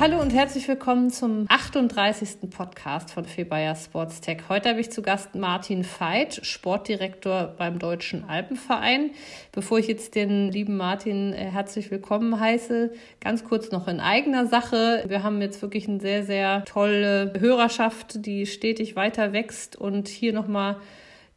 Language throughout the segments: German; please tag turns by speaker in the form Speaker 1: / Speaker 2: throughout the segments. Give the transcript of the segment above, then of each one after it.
Speaker 1: Hallo und herzlich willkommen zum 38. Podcast von Febayer Sports Tech. Heute habe ich zu Gast Martin Veit, Sportdirektor beim Deutschen Alpenverein. Bevor ich jetzt den lieben Martin äh, herzlich willkommen heiße, ganz kurz noch in eigener Sache. Wir haben jetzt wirklich eine sehr, sehr tolle Hörerschaft, die stetig weiter wächst und hier nochmal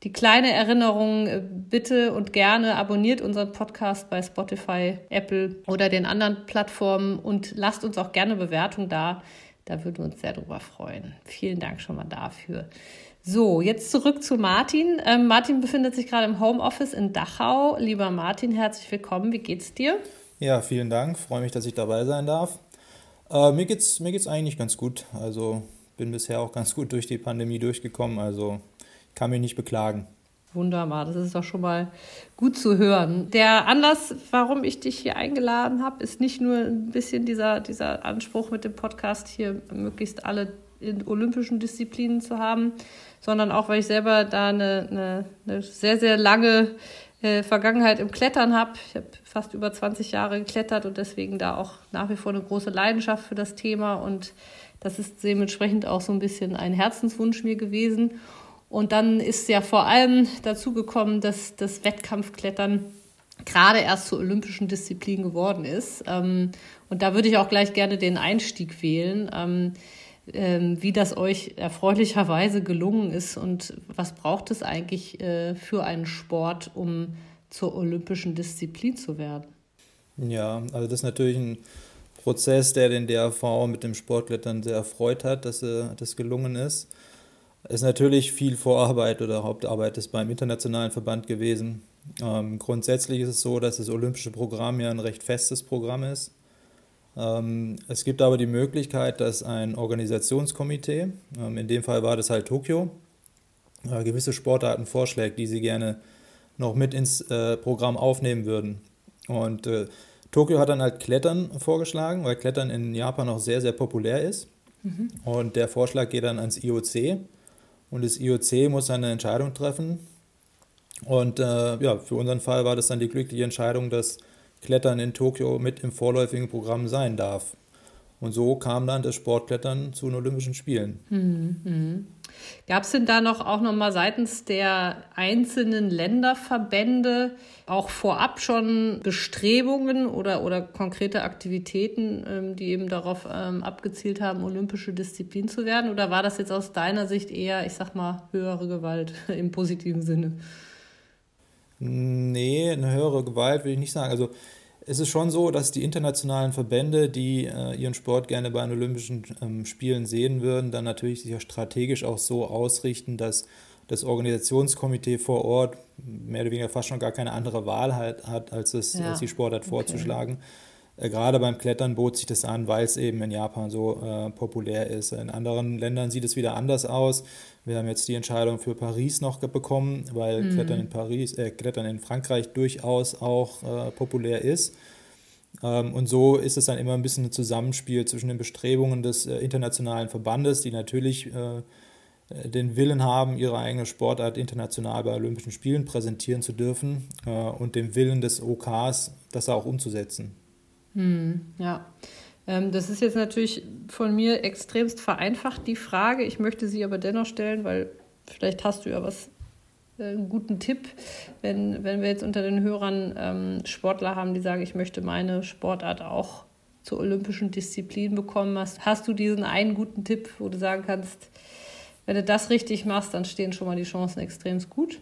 Speaker 1: die kleine Erinnerung, äh, bitte und gerne abonniert unseren Podcast bei Spotify, Apple oder den anderen Plattformen und lasst uns auch gerne Bewertung da. Da würden wir uns sehr drüber freuen. Vielen Dank schon mal dafür. So, jetzt zurück zu Martin. Ähm, Martin befindet sich gerade im Homeoffice in Dachau. Lieber Martin, herzlich willkommen. Wie geht's dir?
Speaker 2: Ja, vielen Dank. Freue mich, dass ich dabei sein darf. Äh, mir geht's mir geht's eigentlich ganz gut. Also bin bisher auch ganz gut durch die Pandemie durchgekommen. Also kann mich nicht beklagen.
Speaker 1: Wunderbar, das ist doch schon mal gut zu hören. Der Anlass, warum ich dich hier eingeladen habe, ist nicht nur ein bisschen dieser, dieser Anspruch mit dem Podcast, hier möglichst alle in olympischen Disziplinen zu haben, sondern auch, weil ich selber da eine, eine, eine sehr, sehr lange äh, Vergangenheit im Klettern habe. Ich habe fast über 20 Jahre geklettert und deswegen da auch nach wie vor eine große Leidenschaft für das Thema und das ist dementsprechend auch so ein bisschen ein Herzenswunsch mir gewesen. Und dann ist ja vor allem dazu gekommen, dass das Wettkampfklettern gerade erst zur olympischen Disziplin geworden ist. Ähm, und da würde ich auch gleich gerne den Einstieg wählen, ähm, ähm, wie das euch erfreulicherweise gelungen ist und was braucht es eigentlich äh, für einen Sport, um zur olympischen Disziplin zu werden?
Speaker 2: Ja, also das ist natürlich ein Prozess, der den DRV mit dem Sportklettern sehr erfreut hat, dass äh, das gelungen ist. Es ist natürlich viel Vorarbeit oder Hauptarbeit ist beim internationalen Verband gewesen. Ähm, grundsätzlich ist es so, dass das olympische Programm ja ein recht festes Programm ist. Ähm, es gibt aber die Möglichkeit, dass ein Organisationskomitee, ähm, in dem Fall war das halt Tokio, äh, gewisse Sportarten vorschlägt, die sie gerne noch mit ins äh, Programm aufnehmen würden. Und äh, Tokio hat dann halt Klettern vorgeschlagen, weil Klettern in Japan auch sehr, sehr populär ist. Mhm. Und der Vorschlag geht dann ans IOC. Und das IOC muss eine Entscheidung treffen. Und äh, ja, für unseren Fall war das dann die glückliche Entscheidung, dass Klettern in Tokio mit im vorläufigen Programm sein darf. Und so kam dann das Sportklettern zu den Olympischen Spielen.
Speaker 1: Mhm. Gab es denn da noch auch noch mal seitens der einzelnen Länderverbände auch vorab schon Bestrebungen oder, oder konkrete Aktivitäten, ähm, die eben darauf ähm, abgezielt haben, olympische Disziplin zu werden? Oder war das jetzt aus deiner Sicht eher, ich sag mal, höhere Gewalt im positiven Sinne?
Speaker 2: Nee, eine höhere Gewalt will ich nicht sagen. Also es ist schon so, dass die internationalen Verbände, die äh, ihren Sport gerne bei den Olympischen ähm, Spielen sehen würden, dann natürlich sich auch strategisch auch so ausrichten, dass das Organisationskomitee vor Ort mehr oder weniger fast schon gar keine andere Wahl halt hat, als, es, ja. als die Sportart vorzuschlagen. Okay. Äh, gerade beim Klettern bot sich das an, weil es eben in Japan so äh, populär ist. In anderen Ländern sieht es wieder anders aus. Wir haben jetzt die Entscheidung für Paris noch bekommen, weil mhm. Klettern in Paris, äh, Klettern in Frankreich durchaus auch äh, populär ist. Ähm, und so ist es dann immer ein bisschen ein Zusammenspiel zwischen den Bestrebungen des äh, internationalen Verbandes, die natürlich äh, den Willen haben, ihre eigene Sportart international bei Olympischen Spielen präsentieren zu dürfen und dem Willen des OKs, das auch umzusetzen.
Speaker 1: Hm, ja. Ähm, das ist jetzt natürlich von mir extremst vereinfacht, die Frage. Ich möchte sie aber dennoch stellen, weil vielleicht hast du ja was, äh, einen guten Tipp, wenn, wenn wir jetzt unter den Hörern ähm, Sportler haben, die sagen, ich möchte meine Sportart auch zur olympischen Disziplin bekommen. Hast, hast du diesen einen guten Tipp, wo du sagen kannst, wenn du das richtig machst, dann stehen schon mal die Chancen extremst gut?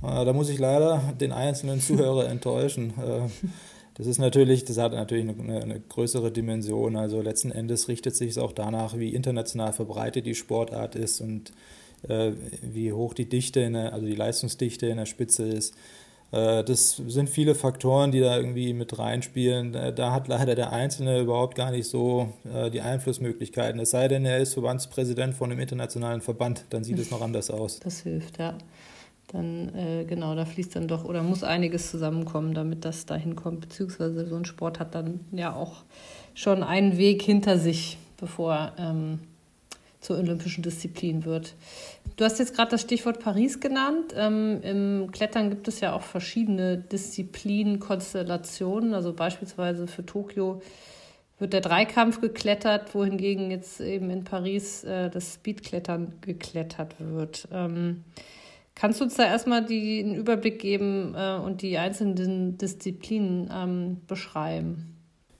Speaker 2: Ah, da muss ich leider den einzelnen Zuhörer enttäuschen. Das ist natürlich, das hat natürlich eine, eine, größere Dimension. Also letzten Endes richtet sich es auch danach, wie international verbreitet die Sportart ist und äh, wie hoch die Dichte, in der, also die Leistungsdichte in der Spitze ist. Äh, das sind viele Faktoren, die da irgendwie mit reinspielen. Da, da hat leider der Einzelne überhaupt gar nicht so äh, die Einflussmöglichkeiten. Es sei denn, er ist Verbandspräsident von einem internationalen Verband, dann sieht es noch anders aus.
Speaker 1: Das hilft, ja. Dann äh, genau, da fließt dann doch oder muss einiges zusammenkommen, damit das dahin kommt. Beziehungsweise so ein Sport hat dann ja auch schon einen Weg hinter sich, bevor ähm, zur olympischen Disziplin wird. Du hast jetzt gerade das Stichwort Paris genannt. Ähm, Im Klettern gibt es ja auch verschiedene Disziplinenkonstellationen. Also beispielsweise für Tokio wird der Dreikampf geklettert, wohingegen jetzt eben in Paris äh, das Speedklettern geklettert wird. Ähm, kannst du uns da erstmal die, einen Überblick geben äh, und die einzelnen Disziplinen ähm, beschreiben?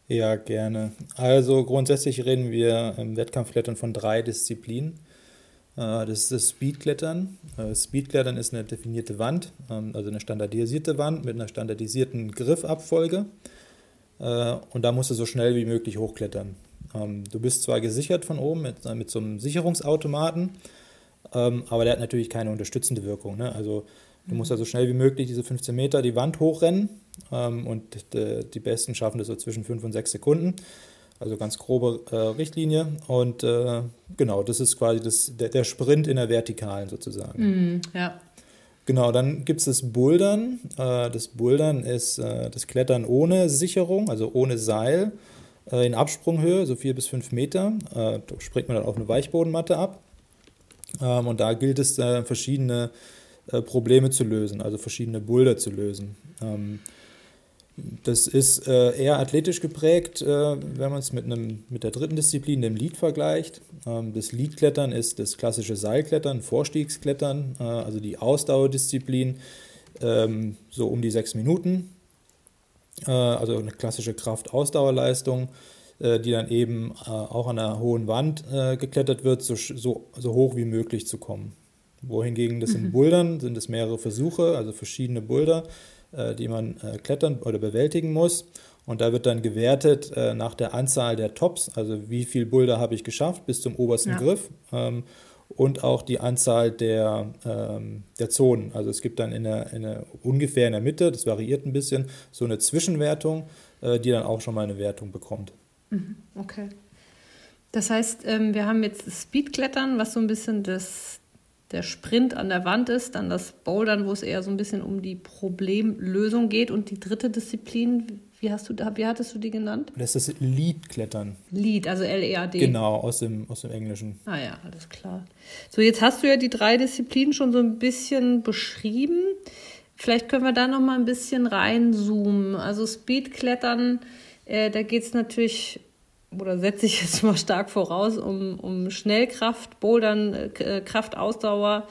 Speaker 2: Ja, gerne. Also grundsätzlich reden wir im Wettkampfklettern von drei Disziplinen. Äh, das ist das Speedklettern. Äh, Speedklettern ist eine definierte Wand, ähm, also eine standardisierte Wand mit einer standardisierten Griffabfolge. Äh, und da musst du so schnell wie möglich hochklettern. Ähm, du bist zwar gesichert von oben mit, mit so einem Sicherungsautomaten, ähm, aber der hat natürlich keine unterstützende Wirkung. Ne? Also du musst ja so schnell wie möglich diese 15 Meter die Wand hochrennen und die Besten schaffen das so zwischen 5 und 6 Sekunden. Also ganz grobe äh, Richtlinie. Und äh, genau, das ist quasi das, der, der Sprint in der Vertikalen sozusagen.
Speaker 1: Mm, ja.
Speaker 2: Genau, dann gibt es das Bouldern. Äh, das Bouldern ist äh, das Klettern ohne Sicherung, also ohne Seil, äh, in Absprunghöhe, so vier bis fünf Meter. Äh, da springt man dann auf eine Weichbodenmatte ab. Ähm, und da gilt es, verschiedene Probleme zu lösen, also verschiedene Boulder zu lösen. Ähm, das ist äh, eher athletisch geprägt, äh, wenn man es mit, mit der dritten Disziplin, dem Lead, vergleicht. Ähm, das Leadklettern ist das klassische Seilklettern, Vorstiegsklettern, äh, also die Ausdauerdisziplin, ähm, so um die sechs Minuten. Äh, also eine klassische Kraft-Ausdauerleistung, äh, die dann eben äh, auch an einer hohen Wand geklettert wird, so, so, so hoch wie möglich zu kommen. Wohingegen das mhm. in Bouldern sind es mehrere Versuche, also verschiedene Boulder äh, die man äh, klettern oder bewältigen muss. Und da wird dann gewertet äh, nach der Anzahl der Tops, also wie viel Boulder habe ich geschafft bis zum obersten ja. Griff. Ähm, und auch die Anzahl der, ähm, der Zonen. Also es gibt dann in der, in der, ungefähr in der Mitte, das variiert ein bisschen, so eine Zwischenwertung, äh, die dann auch schon mal eine Wertung bekommt.
Speaker 1: Mhm, okay. Das heißt, ähm, wir haben jetzt Speedklettern, was so ein bisschen das, der Sprint an der Wand ist, dann das Bouldern, wo es eher so ein bisschen um die Problemlösung geht und die dritte Disziplin, wie hast du wie hattest du die genannt?
Speaker 2: Das ist Lead-Klettern.
Speaker 1: Lead, also L-E-A-D.
Speaker 2: Genau, aus dem, aus dem Englischen.
Speaker 1: Ah ja, alles klar. So, jetzt hast du ja die drei Disziplinen schon so ein bisschen beschrieben. Vielleicht können wir da noch mal ein bisschen reinzoomen. Also Speedklettern, äh, da geht es natürlich oder setze ich jetzt mal stark voraus, um, um Schnellkraft, Bouldern, äh, Kraftausdauer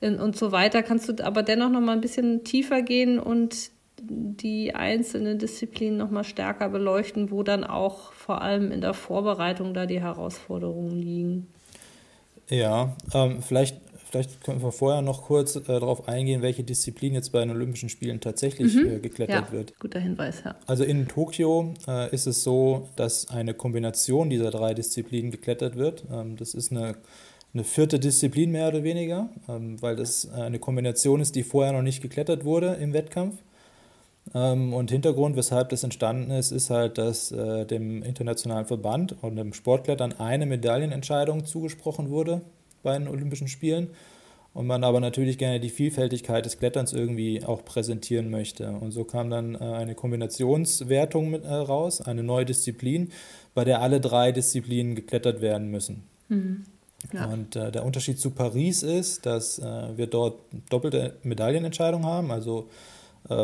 Speaker 1: in, und so weiter. Kannst du aber dennoch noch mal ein bisschen tiefer gehen und die einzelnen Disziplinen noch mal stärker beleuchten, wo dann auch vor allem in der Vorbereitung da die Herausforderungen liegen?
Speaker 2: Ja, ähm, vielleicht Vielleicht können wir vorher noch kurz äh, darauf eingehen, welche Disziplin jetzt bei den Olympischen Spielen tatsächlich mhm. äh, geklettert
Speaker 1: ja,
Speaker 2: wird.
Speaker 1: Guter Hinweis, ja.
Speaker 2: Also in Tokio äh, ist es so, dass eine Kombination dieser drei Disziplinen geklettert wird. Ähm, das ist eine, eine vierte Disziplin mehr oder weniger, ähm, weil das eine Kombination ist, die vorher noch nicht geklettert wurde im Wettkampf. Ähm, und Hintergrund, weshalb das entstanden ist, ist halt, dass äh, dem internationalen Verband und dem Sportklettern eine Medaillenentscheidung zugesprochen wurde bei den Olympischen Spielen und man aber natürlich gerne die Vielfältigkeit des Kletterns irgendwie auch präsentieren möchte. Und so kam dann äh, eine Kombinationswertung mit, äh, raus, eine neue Disziplin, bei der alle drei Disziplinen geklettert werden müssen. Mhm. Ja. Und äh, der Unterschied zu Paris ist, dass äh, wir dort doppelte Medaillenentscheidungen haben, also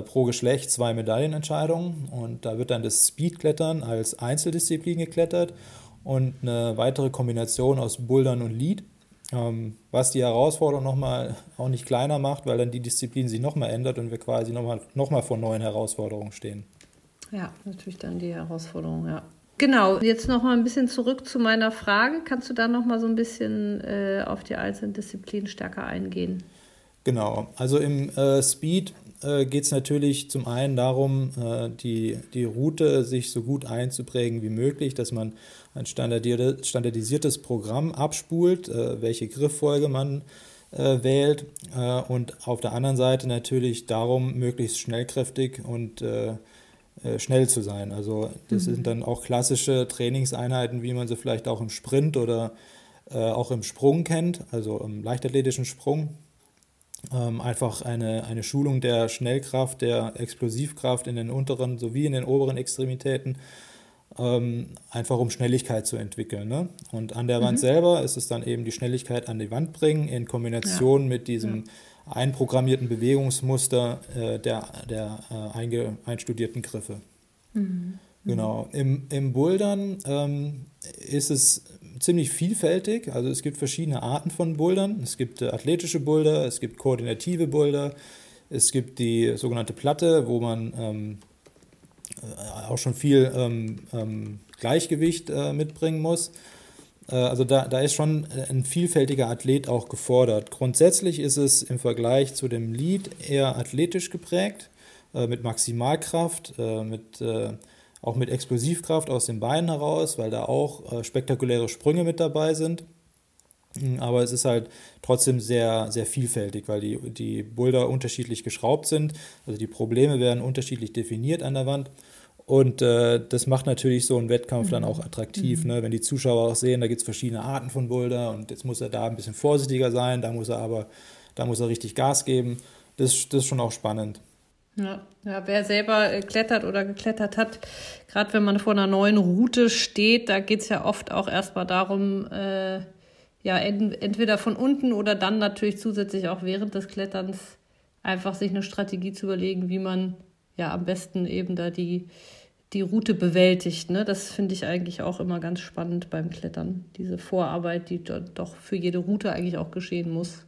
Speaker 2: pro Geschlecht zwei Medaillenentscheidungen. Und da wird dann das Speedklettern als Einzeldisziplin geklettert und eine weitere Kombination aus Bouldern und Lead was die Herausforderung nochmal auch nicht kleiner macht, weil dann die Disziplin sich nochmal ändert und wir quasi nochmal noch mal vor neuen Herausforderungen stehen.
Speaker 1: Ja, natürlich dann die Herausforderung, ja. Genau, jetzt nochmal ein bisschen zurück zu meiner Frage. Kannst du da nochmal so ein bisschen äh, auf die einzelnen Disziplinen stärker eingehen?
Speaker 2: Genau, also im äh, Speed äh, geht es natürlich zum einen darum, äh, die, die Route sich so gut einzuprägen wie möglich, dass man ein standardisiertes Programm abspult, äh, welche Grifffolge man äh, wählt äh, und auf der anderen Seite natürlich darum, möglichst schnellkräftig und äh, schnell zu sein. Also das mhm. sind dann auch klassische Trainingseinheiten, wie man sie vielleicht auch im Sprint oder auch im Sprung kennt, also im leichtathletischen Sprung ähm, einfach eine, eine Schulung der Schnellkraft, der Explosivkraft in den unteren sowie in den oberen Extremitäten, ähm, einfach um Schnelligkeit zu entwickeln. Ne? Und an der mhm. Wand selber ist es dann eben die Schnelligkeit an die Wand bringen in Kombination ja. mit diesem ja. einprogrammierten Bewegungsmuster äh, der, der äh, einge, einstudierten Griffe. Mhm. Genau. Im, im Bouldern ähm, ist es ziemlich vielfältig. Also es gibt verschiedene Arten von Bouldern. Es gibt äh, athletische Boulder, es gibt koordinative Boulder, es gibt die sogenannte Platte, wo man ähm, äh, auch schon viel ähm, ähm, Gleichgewicht äh, mitbringen muss. Äh, also da, da ist schon ein vielfältiger Athlet auch gefordert. Grundsätzlich ist es im Vergleich zu dem Lead eher athletisch geprägt, äh, mit Maximalkraft, äh, mit auch mit Explosivkraft aus den Beinen heraus, weil da auch äh, spektakuläre Sprünge mit dabei sind. Hm, aber es ist halt trotzdem sehr, sehr vielfältig, weil die, die Boulder unterschiedlich geschraubt sind. Also die Probleme werden unterschiedlich definiert an der Wand. Und äh, das macht natürlich so einen Wettkampf dann auch attraktiv, mhm. ne? wenn die Zuschauer auch sehen, da gibt es verschiedene Arten von Boulder und jetzt muss er da ein bisschen vorsichtiger sein, da muss er aber, da muss er richtig Gas geben. Das, das ist schon auch spannend.
Speaker 1: Ja, ja, wer selber äh, klettert oder geklettert hat, gerade wenn man vor einer neuen Route steht, da geht es ja oft auch erstmal darum, äh, ja, ent entweder von unten oder dann natürlich zusätzlich auch während des Kletterns einfach sich eine Strategie zu überlegen, wie man ja am besten eben da die, die Route bewältigt. Ne? Das finde ich eigentlich auch immer ganz spannend beim Klettern, diese Vorarbeit, die doch für jede Route eigentlich auch geschehen muss.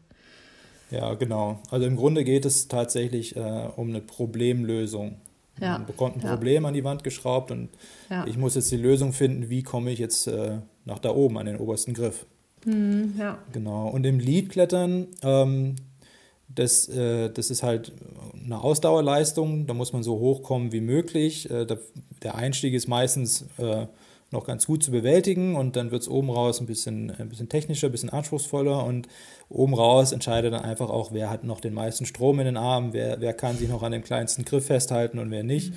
Speaker 2: Ja, genau. Also im Grunde geht es tatsächlich äh, um eine Problemlösung. Ja. Man bekommt ein ja. Problem an die Wand geschraubt und ja. ich muss jetzt die Lösung finden, wie komme ich jetzt äh, nach da oben an den obersten Griff. Mhm, ja. Genau. Und im Leadklettern, ähm, das, äh, das ist halt eine Ausdauerleistung, da muss man so hochkommen wie möglich. Äh, der Einstieg ist meistens äh, noch ganz gut zu bewältigen und dann wird es oben raus ein bisschen, ein bisschen technischer, ein bisschen anspruchsvoller und oben raus entscheidet dann einfach auch, wer hat noch den meisten Strom in den Armen, wer, wer kann sich noch an dem kleinsten Griff festhalten und wer nicht. Mhm.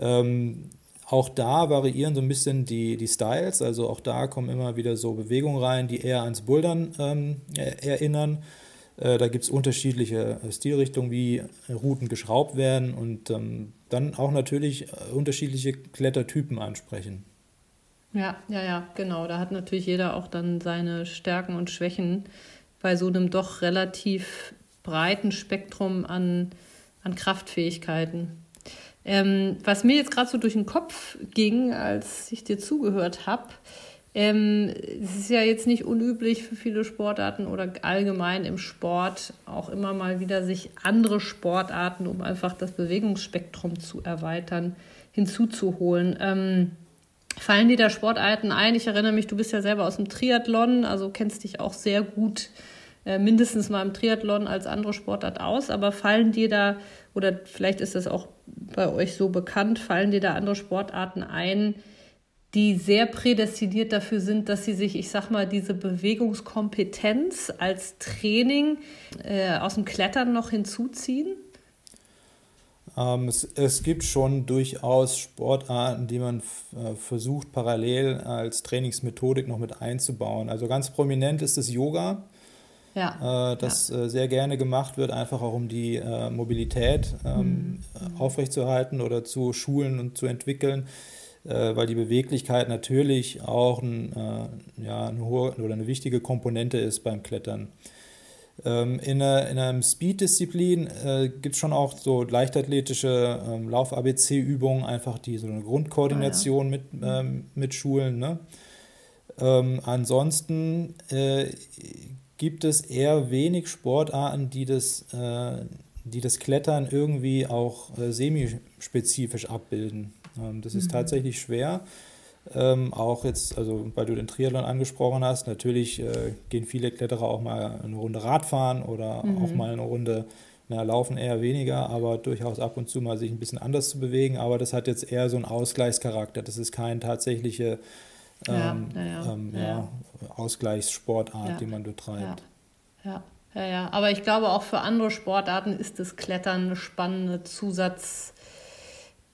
Speaker 2: Ähm, auch da variieren so ein bisschen die, die Styles, also auch da kommen immer wieder so Bewegungen rein, die eher ans Bouldern ähm, erinnern. Äh, da gibt es unterschiedliche äh, Stilrichtungen, wie Routen geschraubt werden und ähm, dann auch natürlich äh, unterschiedliche Klettertypen ansprechen.
Speaker 1: Ja, ja, ja, genau. Da hat natürlich jeder auch dann seine Stärken und Schwächen bei so einem doch relativ breiten Spektrum an, an Kraftfähigkeiten. Ähm, was mir jetzt gerade so durch den Kopf ging, als ich dir zugehört habe, ähm, es ist ja jetzt nicht unüblich für viele Sportarten oder allgemein im Sport auch immer mal wieder sich andere Sportarten, um einfach das Bewegungsspektrum zu erweitern, hinzuzuholen. Ähm, Fallen dir da Sportarten ein? Ich erinnere mich, du bist ja selber aus dem Triathlon, also kennst dich auch sehr gut äh, mindestens mal im Triathlon als andere Sportart aus, aber fallen dir da, oder vielleicht ist das auch bei euch so bekannt, fallen dir da andere Sportarten ein, die sehr prädestiniert dafür sind, dass sie sich, ich sag mal, diese Bewegungskompetenz als Training äh, aus dem Klettern noch hinzuziehen?
Speaker 2: Ähm, es, es, gibt schon durchaus Sportarten, die man äh, versucht parallel als Trainingsmethodik noch mit einzubauen. Also ganz prominent ist das Yoga, ja. äh, das ja. äh, sehr gerne gemacht wird, einfach auch um die äh, Mobilität ähm, mhm. aufrechtzuerhalten oder zu schulen und zu entwickeln äh, weil die Beweglichkeit natürlich auch ein, ja, eine hohe oder eine wichtige Komponente ist beim Klettern. Ähm, in, einer, in einem Speed-Disziplin äh, gibt es schon auch so leichtathletische ähm, Lauf-ABC-Übungen, einfach die so eine Grundkoordination ah, ja. mit, ähm, mit Schulen. Ne? Ähm, ansonsten äh, gibt es eher wenig Sportarten, die das, äh, die das Klettern irgendwie auch äh, semispezifisch abbilden. Ähm, das ist mhm. tatsächlich schwer. Ähm, auch jetzt, also weil du den Triathlon angesprochen hast, natürlich äh, gehen viele Kletterer auch mal eine Runde Radfahren oder mhm. auch mal eine Runde na, laufen eher weniger, aber durchaus ab und zu mal sich ein bisschen anders zu bewegen. Aber das hat jetzt eher so einen Ausgleichscharakter. Das ist keine tatsächliche ähm, ja, ja, ähm, ja. Ausgleichssportart, die man betreibt.
Speaker 1: Ja. Ja, ja, aber ich glaube auch für andere Sportarten ist das Klettern eine spannende Zusatz,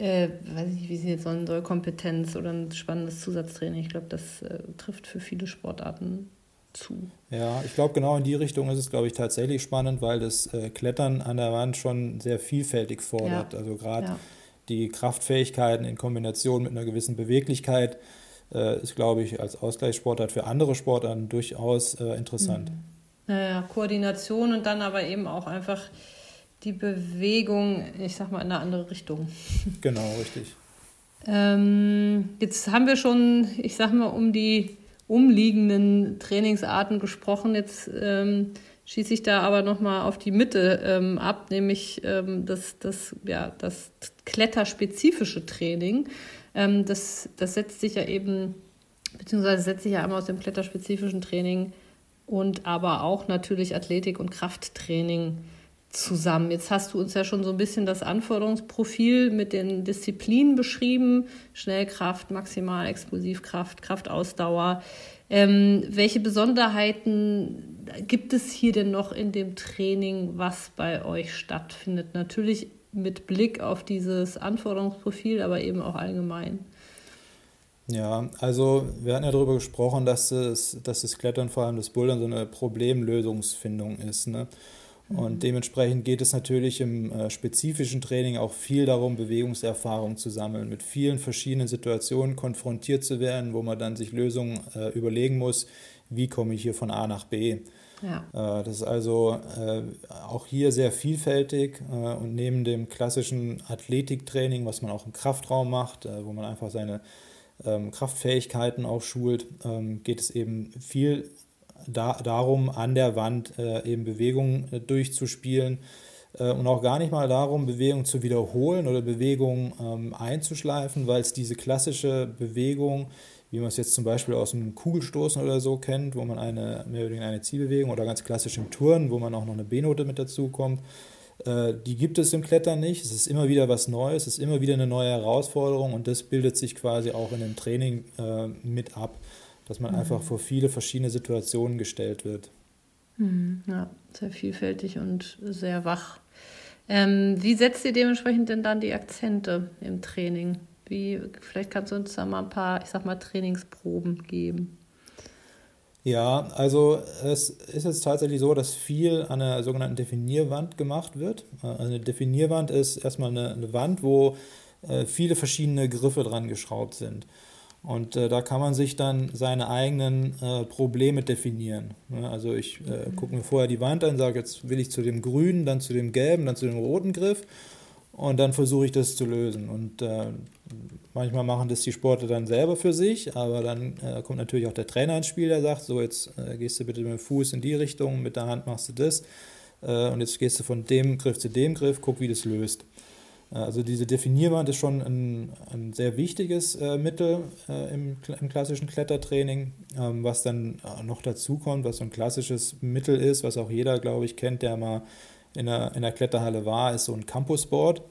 Speaker 1: äh, weiß nicht, wie sie jetzt sollen soll, Kompetenz oder ein spannendes Zusatztraining. Ich glaube, das äh, trifft für viele Sportarten zu.
Speaker 2: Ja, ich glaube, genau in die Richtung ist es, glaube ich, tatsächlich spannend, weil das äh, Klettern an der Wand schon sehr vielfältig fordert. Ja. Also gerade ja. die Kraftfähigkeiten in Kombination mit einer gewissen Beweglichkeit äh, ist, glaube ich, als Ausgleichssportart für andere Sportarten durchaus äh, interessant. Mhm.
Speaker 1: Naja, Koordination und dann aber eben auch einfach die Bewegung, ich sag mal, in eine andere Richtung.
Speaker 2: Genau, richtig.
Speaker 1: ähm, jetzt haben wir schon, ich sag mal, um die umliegenden Trainingsarten gesprochen. Jetzt ähm, schieße ich da aber nochmal auf die Mitte ähm, ab, nämlich ähm, das, das, ja, das kletterspezifische Training. Ähm, das, das setzt sich ja eben, beziehungsweise setzt sich ja einmal aus dem kletterspezifischen Training und aber auch natürlich Athletik- und Krafttraining zusammen. Jetzt hast du uns ja schon so ein bisschen das Anforderungsprofil mit den Disziplinen beschrieben. Schnellkraft, Maximalexplosivkraft, Kraftausdauer. Ähm, welche Besonderheiten gibt es hier denn noch in dem Training, was bei euch stattfindet? Natürlich mit Blick auf dieses Anforderungsprofil, aber eben auch allgemein.
Speaker 2: Ja, also wir hatten ja darüber gesprochen, dass, es, dass das Klettern, vor allem das Bouldern, so eine Problemlösungsfindung ist. Ne? Und dementsprechend geht es natürlich im äh, spezifischen Training auch viel darum, Bewegungserfahrung zu sammeln, mit vielen verschiedenen Situationen konfrontiert zu werden, wo man dann sich Lösungen äh, überlegen muss, wie komme ich hier von A nach B. Ja. Äh, das ist also äh, auch hier sehr vielfältig äh, und neben dem klassischen Athletiktraining, was man auch im Kraftraum macht, äh, wo man einfach seine ähm, Kraftfähigkeiten auch schult, ähm, geht es eben viel da, darum, an der Wand äh, eben Bewegungen äh, durchzuspielen äh, und auch gar nicht mal darum, Bewegungen zu wiederholen oder Bewegungen ähm, einzuschleifen, weil es diese klassische Bewegung, wie man es jetzt zum Beispiel aus dem Kugelstoßen oder so kennt, wo man eine mehr oder weniger eine Zielbewegung oder ganz klassisch im Turnen, wo man auch noch eine B-Note mit dazu kommt, äh, die gibt es im Klettern nicht. Es ist immer wieder was Neues, es ist immer wieder eine neue Herausforderung und das bildet sich quasi auch in dem Training äh, mit ab dass man mhm. einfach vor viele verschiedene Situationen gestellt wird.
Speaker 1: Mhm, ja, sehr vielfältig und sehr wach. Ähm, wie setzt ihr dementsprechend denn dann die Akzente im Training? Wie, vielleicht kannst du uns da mal ein paar, ich sag mal, Trainingsproben geben.
Speaker 2: Ja, also es ist jetzt tatsächlich so, dass viel an der sogenannten Definierwand gemacht wird. Also eine Definierwand ist erstmal eine, eine Wand, wo äh, viele verschiedene Griffe dran geschraubt sind. Und äh, da kann man sich dann seine eigenen äh, Probleme definieren. Ja, also ich äh, mhm. gucke mir vorher die Wand an, sage, jetzt will ich zu dem grünen, dann zu dem gelben, dann zu dem roten Griff. Und dann versuche ich das zu lösen. Und äh, manchmal machen das die Sportler dann selber für sich, aber dann äh, kommt natürlich auch der Trainer ins Spiel, der sagt, so jetzt äh, gehst du bitte mit dem Fuß in die Richtung, mit der Hand machst du das. und jetzt gehst du von dem Griff zu dem Griff, guck, wie das löst. Also diese Definierwand ist schon ein, ein sehr wichtiges äh, Mittel äh, im, im, klassischen Klettertraining. Ähm, was dann äh, noch dazu kommt, was so ein klassisches Mittel ist, was auch jeder, glaube ich, kennt, der mal in der, in der Kletterhalle war, ist so ein Campusboard,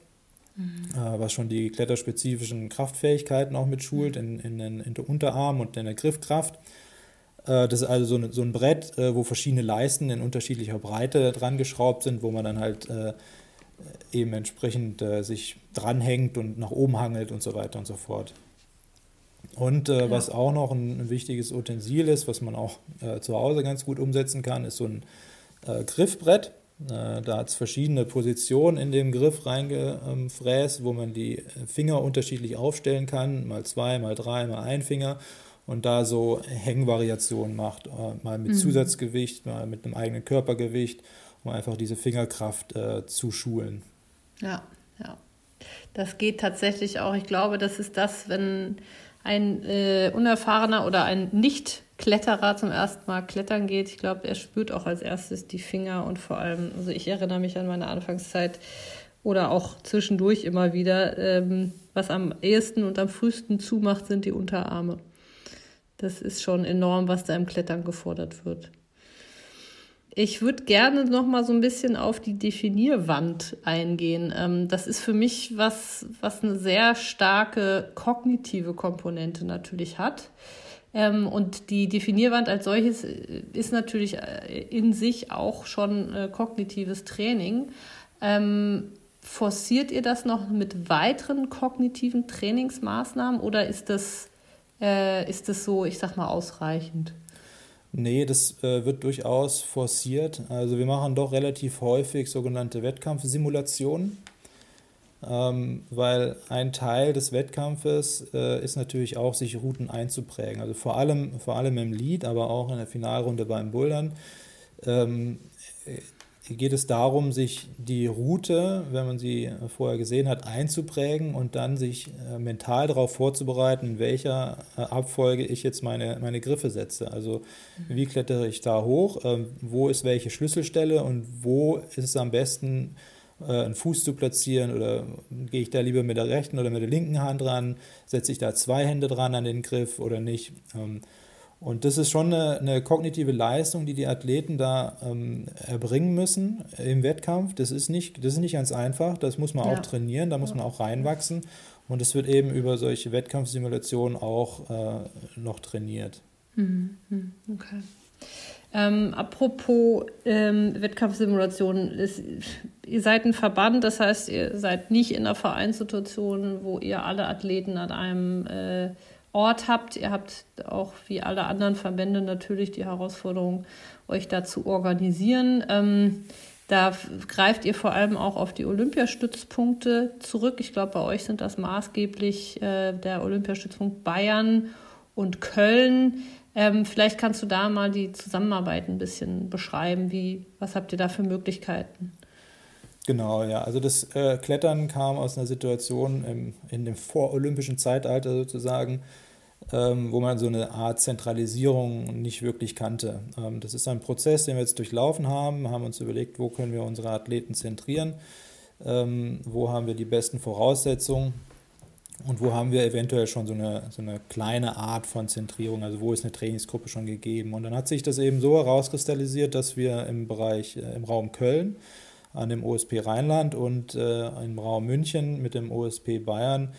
Speaker 2: mhm. äh, was schon die kletterspezifischen Kraftfähigkeiten auch mitschult in, in, den, in den Unterarm und in der Griffkraft. Äh, das ist also so, eine, so ein Brett, äh, wo verschiedene Leisten in unterschiedlicher Breite dran geschraubt sind, wo man dann halt eben entsprechend äh, sich dranhängt und nach oben hangelt und so weiter und so fort. Und äh, ja. was auch noch ein, ein, wichtiges Utensil ist, was man auch äh, zu Hause ganz gut umsetzen kann, ist so ein äh, Griffbrett. Äh, da hat es verschiedene Positionen in dem Griff reingefräst, wo man die Finger unterschiedlich aufstellen kann, mal zwei, mal drei, mal ein Finger und da so Hängvariationen macht, äh, mal mit mhm. Zusatzgewicht, mal mit einem eigenen Körpergewicht um einfach diese Fingerkraft äh, zu schulen.
Speaker 1: Ja, ja. Das geht tatsächlich auch. Ich glaube, das ist das, wenn ein äh, unerfahrener oder ein Nicht-Kletterer zum ersten Mal klettern geht. Ich glaube, er spürt auch als erstes die Finger und vor allem, also ich erinnere mich an meine Anfangszeit oder auch zwischendurch immer wieder, ähm, was am ehesten und am frühesten zumacht, sind die Unterarme. Das ist schon enorm, was da im Klettern gefordert wird. Ich würde gerne noch mal so ein bisschen auf die Definierwand eingehen. Ähm, das ist für mich was, was eine sehr starke kognitive Komponente natürlich hat. Ähm, und die Definierwand als solches ist natürlich äh, in sich auch schon äh, kognitives Training. Ähm, forciert ihr das noch mit weiteren kognitiven Trainingsmaßnahmen oder ist das, äh, ist das so, ich sag mal, ausreichend?
Speaker 2: Nee, das äh, wird durchaus forciert. Also wir machen doch relativ häufig sogenannte Wettkampfsimulationen, ähm, weil ein Teil des Wettkampfes äh, ist natürlich auch, sich Routen einzuprägen. Also vor allem, vor allem im Lead, aber auch in der Finalrunde beim Bouldern. Ähm, geht es darum, sich die Route, wenn man sie vorher gesehen hat, einzuprägen und dann sich äh, mental darauf vorzubereiten, in welcher äh, Abfolge ich jetzt meine, meine Griffe setze. Also wie klettere ich da hoch, ähm, wo ist welche Schlüsselstelle und wo ist es am besten, äh, einen Fuß zu platzieren oder gehe ich da lieber mit der rechten oder mit der linken Hand dran, setze ich da zwei Hände dran an den Griff oder nicht. Und das ist schon eine, eine kognitive Leistung, die die Athleten da ähm, erbringen müssen im Wettkampf. Das ist, nicht, das ist nicht ganz einfach, das muss man ja. auch trainieren, da muss man auch reinwachsen. Und es wird eben über solche Wettkampfsimulationen auch äh, noch trainiert.
Speaker 1: Mhm. mhm. Okay. Ähm, apropos ähm, Wettkampfsimulationen, ist, ihr seid ein Verband, das heißt, ihr seid nicht in einer Vereinssituation, wo ihr alle Athleten an einem äh, Ort habt. Ihr habt auch wie alle anderen Verbände natürlich die Herausforderung, euch da zu organisieren. Ähm, da greift ihr vor allem auch auf die Olympiastützpunkte zurück. Ich glaube, bei euch sind das maßgeblich äh, der Olympiastützpunkt Bayern und Köln. Ähm, vielleicht kannst du da mal die Zusammenarbeit ein bisschen beschreiben. Wie, was habt ihr da für Möglichkeiten?
Speaker 2: Genau, ja. Also das äh, Klettern kam aus einer Situation im, in dem vorolympischen Zeitalter sozusagen, ähm, wo man so eine Art Zentralisierung nicht wirklich kannte. Ähm, das ist ein Prozess, den wir jetzt durchlaufen haben, haben uns überlegt, wo können wir unsere Athleten zentrieren, ähm, wo haben wir die besten Voraussetzungen und wo haben wir eventuell schon so eine, so eine kleine Art von Zentrierung, also wo ist eine Trainingsgruppe schon gegeben. Und dann hat sich das eben so herauskristallisiert, dass wir im Bereich, äh, im Raum Köln, an dem OSP Rheinland und äh, im Raum München mit dem OSP Bayern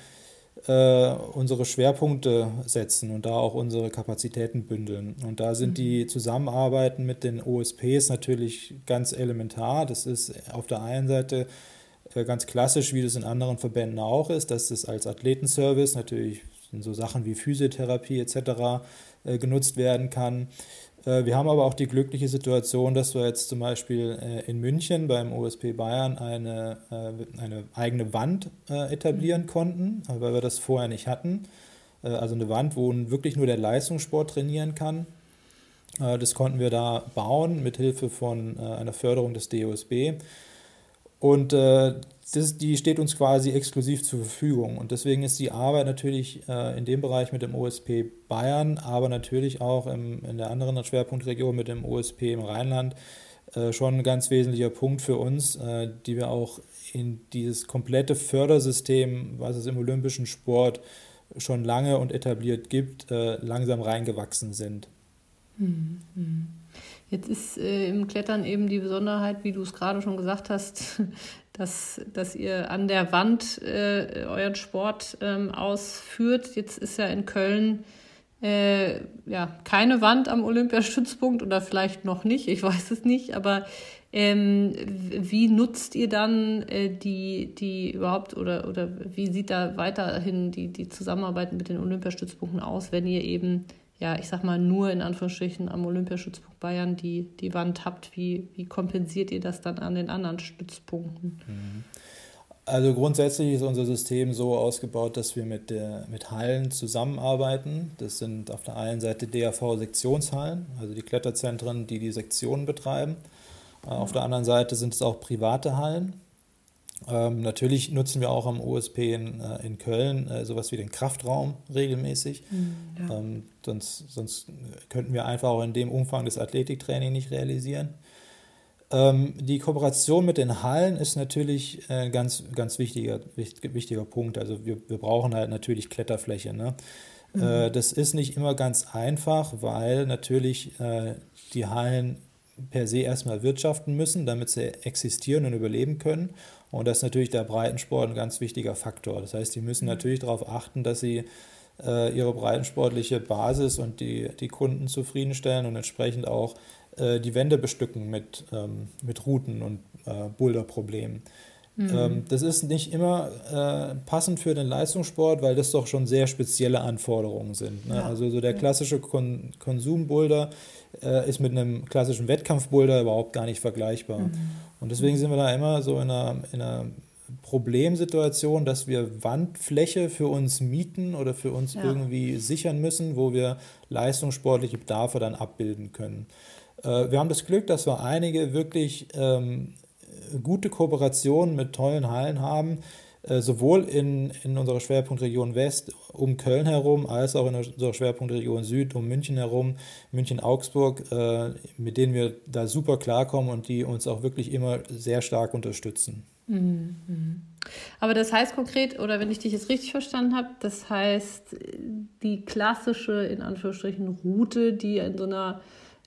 Speaker 2: äh, unsere Schwerpunkte setzen und da auch unsere Kapazitäten bündeln. Und da sind die mhm. Zusammenarbeiten mit den OSPs natürlich ganz elementar. Das ist auf der einen Seite äh, ganz klassisch, wie das in anderen Verbänden auch ist, dass es als Athletenservice natürlich in so Sachen wie Physiotherapie etc. Äh, genutzt werden kann. Äh, wir haben aber auch die glückliche Situation, dass wir jetzt zum Beispiel äh, in München beim OSP Bayern eine, äh, eine eigene Wand etablieren konnten, weil wir das vorher nicht hatten. Also eine Wand, wo wirklich nur der Leistungssport trainieren kann. Das konnten wir da bauen mit Hilfe von einer Förderung des DOSB. Und das, die steht uns quasi exklusiv zur Verfügung. Und deswegen ist die Arbeit natürlich äh, in dem Bereich mit dem OSP Bayern, aber natürlich auch im, in der anderen Schwerpunktregion mit dem OSP im Rheinland äh, schon ein ganz wesentlicher Punkt für uns, äh, die wir auch in dieses komplette Fördersystem, was es im olympischen Sport schon lange und etabliert gibt, äh, langsam reingewachsen sind.
Speaker 1: Mhm. Jetzt ist äh, im Klettern eben die Besonderheit, wie du es gerade schon gesagt hast, dass, dass ihr an der Wand äh, euren Sport ähm, ausführt. Jetzt ist ja in Köln äh, ja, keine Wand am Olympiastützpunkt oder vielleicht noch nicht, ich weiß es nicht, aber ähm, wie nutzt ihr dann äh, die, die überhaupt oder, oder wie sieht da weiterhin die, die Zusammenarbeit mit den Olympiastützpunkten aus, wenn ihr eben ja, ich sag mal, nur in Anführungsstrichen am Olympiastützpunkt Bayern die, die Wand habt, wie, wie kompensiert ihr das dann an den anderen Stützpunkten?
Speaker 2: Mhm. Also grundsätzlich ist unser System so ausgebaut, dass wir mit, der, mit Hallen zusammenarbeiten. Das sind auf der einen Seite DAV-Sektionshallen, also die Kletterzentren, die die Sektionen betreiben. Auf der anderen Seite sind es auch private Hallen. Ähm, natürlich nutzen wir auch am OSP in, äh, in Köln äh, sowas wie den Kraftraum regelmäßig. Mhm, ja. ähm, sonst, sonst könnten wir einfach auch in dem Umfang das Athletiktraining nicht realisieren. Ähm, die Kooperation mit den Hallen ist natürlich ein äh, ganz, ganz wichtiger, wichtig, wichtiger Punkt. Also wir, wir brauchen halt natürlich Kletterfläche. Ne? Mhm. Äh, das ist nicht immer ganz einfach, weil natürlich äh, die Hallen per se erstmal wirtschaften müssen, damit sie existieren und überleben können. Und das ist natürlich der Breitensport ein ganz wichtiger Faktor. Das heißt, die müssen mhm. natürlich darauf achten, dass sie äh, ihre breitensportliche Basis und die, die Kunden zufriedenstellen und entsprechend auch äh, die Wände bestücken mit, ähm, mit Routen und äh, Boulderproblemen. Mhm. das ist nicht immer äh, passend für den Leistungssport, weil das doch schon sehr spezielle Anforderungen sind. Ne? Ja. Also so der klassische Kon Konsumboulder äh, ist mit einem klassischen Wettkampfboulder überhaupt gar nicht vergleichbar. Mhm. Und deswegen sind wir da immer so in einer, in einer Problemsituation, dass wir Wandfläche für uns mieten oder für uns ja. irgendwie sichern müssen, wo wir leistungssportliche Bedarfe dann abbilden können. Äh, wir haben das Glück, dass wir einige wirklich ähm, gute Kooperationen mit tollen Hallen haben, äh, sowohl in, in unserer Schwerpunktregion West um Köln herum, als auch in unserer Schwerpunktregion Süd um München herum, München-Augsburg, äh, mit denen wir da super klarkommen und die uns auch wirklich immer sehr stark unterstützen.
Speaker 1: Mhm. Aber das heißt konkret, oder wenn ich dich jetzt richtig verstanden habe, das heißt, die klassische, in Anführungsstrichen, Route, die in so einer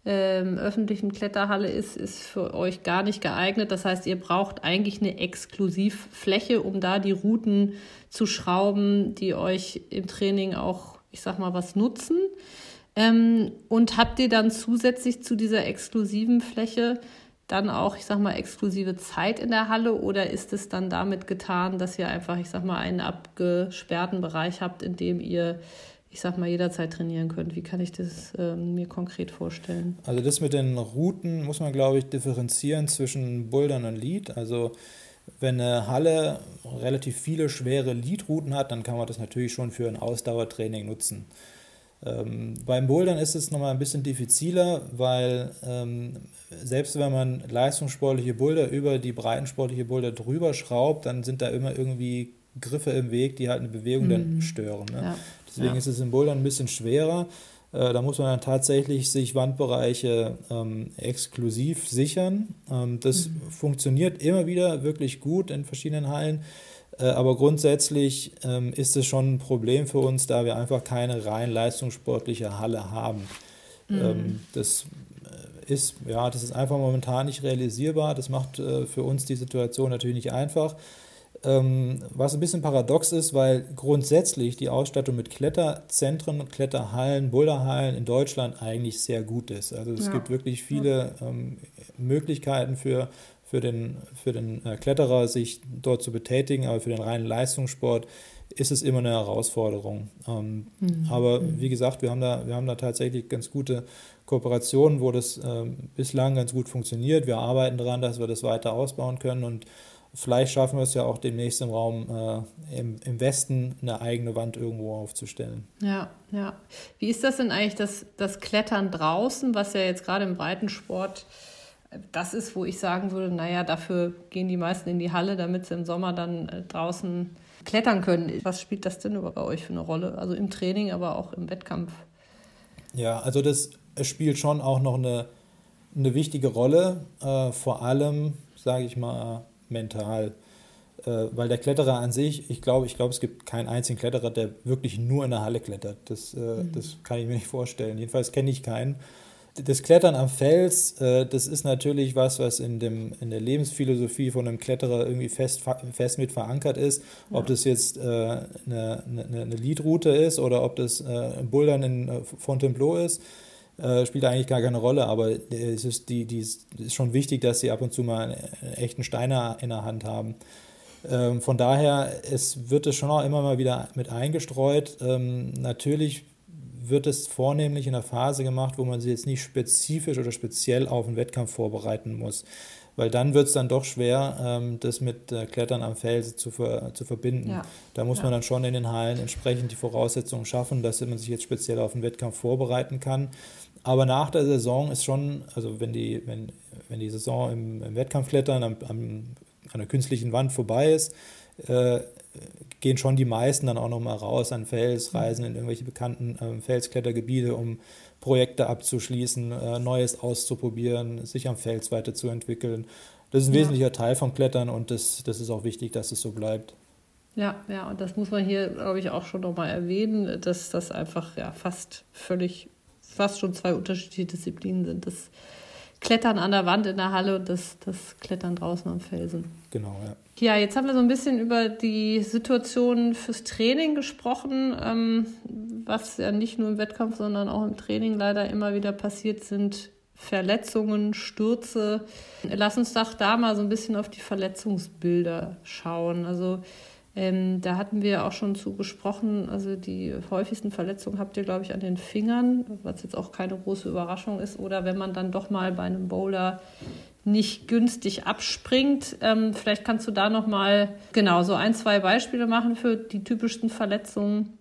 Speaker 1: ähm, öffentlichen Kletterhalle ist, ist für euch gar nicht geeignet. Das heißt, ihr braucht eigentlich eine Exklusivfläche, um da die Routen zu schrauben, die euch im Training auch, ich sag mal, was nutzen. Ähm, und habt ihr dann zusätzlich zu dieser exklusiven Fläche dann auch, ich sag mal, exklusive Zeit in der Halle oder ist es dann damit getan, dass ihr einfach, ich sag mal, einen abgesperrten Bereich habt, in dem ihr, ich sag mal, jederzeit trainieren könnt? Wie kann ich das äh, mir konkret vorstellen?
Speaker 2: Also das mit den Routen muss man, glaube ich, differenzieren zwischen Bouldern und Lead. Also wenn eine Halle relativ viele schwere Lead-Routen hat, dann kann man das natürlich schon für ein Ausdauertraining nutzen. Ähm, beim Bouldern ist es nochmal ein bisschen diffiziler, weil ähm, selbst wenn man leistungssportliche Boulder über die breitensportliche Boulder drüber schraubt, dann sind da immer irgendwie Griffe im Weg, die halt eine Bewegung mhm. dann stören. Ne? Ja. Deswegen ja. ist es im Bouldern ein bisschen schwerer. Äh, da muss man dann tatsächlich sich Wandbereiche ähm, exklusiv sichern. Ähm, das mhm. funktioniert immer wieder wirklich gut in verschiedenen Hallen. Äh, aber grundsätzlich ähm, ist es schon ein Problem für uns, da wir einfach keine rein leistungssportliche Halle haben. Mhm. Ähm, das äh, ist, ja, das ist einfach momentan nicht realisierbar. Das macht äh, für uns die Situation natürlich nicht einfach. Ähm, was ein bisschen paradox ist, weil grundsätzlich die Ausstattung mit Kletterzentren, Kletterhallen, Boulderhallen in Deutschland eigentlich sehr gut ist. Also es ja. gibt wirklich viele ähm, Möglichkeiten für für den, für den äh, Kletterer, sich dort zu betätigen, aber für den reinen Leistungssport ist es immer eine Herausforderung. Ähm, mhm. Aber mhm. wie gesagt, wir haben, da, wir haben da tatsächlich ganz gute Kooperationen, wo das äh, bislang ganz gut funktioniert. Wir arbeiten daran, dass wir das weiter ausbauen können und vielleicht schaffen wir es ja auch demnächst im Raum äh, im, im Westen eine eigene Wand irgendwo aufzustellen.
Speaker 1: Ja, ja. Wie ist das denn eigentlich, das, das Klettern draußen, was ja jetzt gerade im Breitensport das ist, wo ich sagen würde, naja, dafür gehen die meisten in die Halle, damit sie im Sommer dann äh, draußen klettern können. Was spielt das denn bei euch für eine Rolle? Also im Training, aber auch im Wettkampf?
Speaker 2: Ja, also das spielt schon auch noch eine, eine wichtige Rolle, äh, vor allem, sage ich mal, mental. Äh, weil der Kletterer an sich, ich glaube, ich glaube, es gibt keinen einzigen Kletterer, der wirklich nur in der Halle klettert. Das, äh, mhm. das kann ich mir nicht vorstellen. Jedenfalls kenne ich keinen das Klettern am Fels, äh, das ist natürlich was, was in, dem, in der Lebensphilosophie von einem Kletterer irgendwie fest, fest mit verankert ist. Ja. Ob das jetzt äh, eine, eine, eine Leadroute ist oder ob das äh, Bouldern in äh, Fontainebleau ist, äh, spielt eigentlich gar keine Rolle. Aber es ist, die, die ist schon wichtig, dass sie ab und zu mal einen echten Steiner in der Hand haben. Ähm, von daher, es wird es schon auch immer mal wieder mit eingestreut. Ähm, natürlich wird es vornehmlich in der Phase gemacht, wo man sich jetzt nicht spezifisch oder speziell auf einen Wettkampf vorbereiten muss. Weil dann wird es dann doch schwer, ähm, das mit äh, Klettern am Felsen zu, ver zu verbinden. Ja. Da muss ja. man dann schon in den Hallen entsprechend die Voraussetzungen schaffen, dass man sich jetzt speziell auf einen Wettkampf vorbereiten kann. Aber nach der Saison ist schon, also wenn die, wenn, wenn die Saison im, im Wettkampfklettern am, am, an einer künstlichen Wand vorbei ist, äh, gehen schon die meisten dann auch nochmal raus an Fels, reisen in irgendwelche bekannten äh, Felsklettergebiete, um Projekte abzuschließen, äh, Neues auszuprobieren, sich am Fels weiterzuentwickeln. Das ist ein ja. wesentlicher Teil vom Klettern und das, das ist auch wichtig, dass es so bleibt.
Speaker 1: Ja, ja, und das muss man hier, glaube ich, auch schon nochmal erwähnen, dass das einfach ja fast völlig, fast schon zwei unterschiedliche Disziplinen sind. Das Klettern an der Wand in der Halle und das, das Klettern draußen am Felsen.
Speaker 2: Genau, ja.
Speaker 1: Ja, jetzt haben wir so ein bisschen über die Situation fürs Training gesprochen, ähm, was ja nicht nur im Wettkampf, sondern auch im Training leider immer wieder passiert sind Verletzungen, Stürze. Lass uns doch da mal so ein bisschen auf die Verletzungsbilder schauen. Also ähm, da hatten wir auch schon zu gesprochen. Also die häufigsten Verletzungen habt ihr, glaube ich, an den Fingern, was jetzt auch keine große Überraschung ist. Oder wenn man dann doch mal bei einem Bowler nicht günstig abspringt. Ähm, vielleicht kannst du da noch mal genau so ein, zwei Beispiele machen für die typischsten Verletzungen,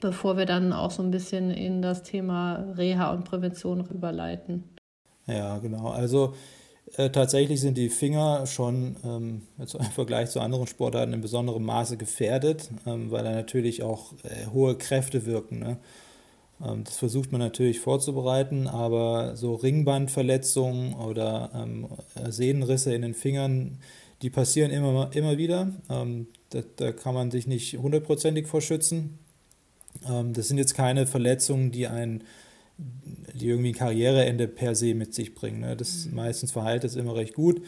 Speaker 1: bevor wir dann auch so ein bisschen in das Thema Reha und Prävention überleiten.
Speaker 2: Ja, genau. Also äh, tatsächlich sind die Finger schon ähm, im Vergleich zu anderen Sportarten in besonderem Maße gefährdet, ähm, weil da natürlich auch äh, hohe Kräfte wirken. Ne? Ähm, das versucht man natürlich vorzubereiten, aber so Ringbandverletzungen oder ähm, Sehnenrisse in den Fingern, die passieren immer, immer wieder. Ähm, da, da, kann man sich nicht hundertprozentig vor schützen. Ähm, das sind jetzt keine Verletzungen, die ein die irgendwie ein Karriereende per se mit sich bringen. Ne? Das mhm. meistens verheilt es immer recht gut,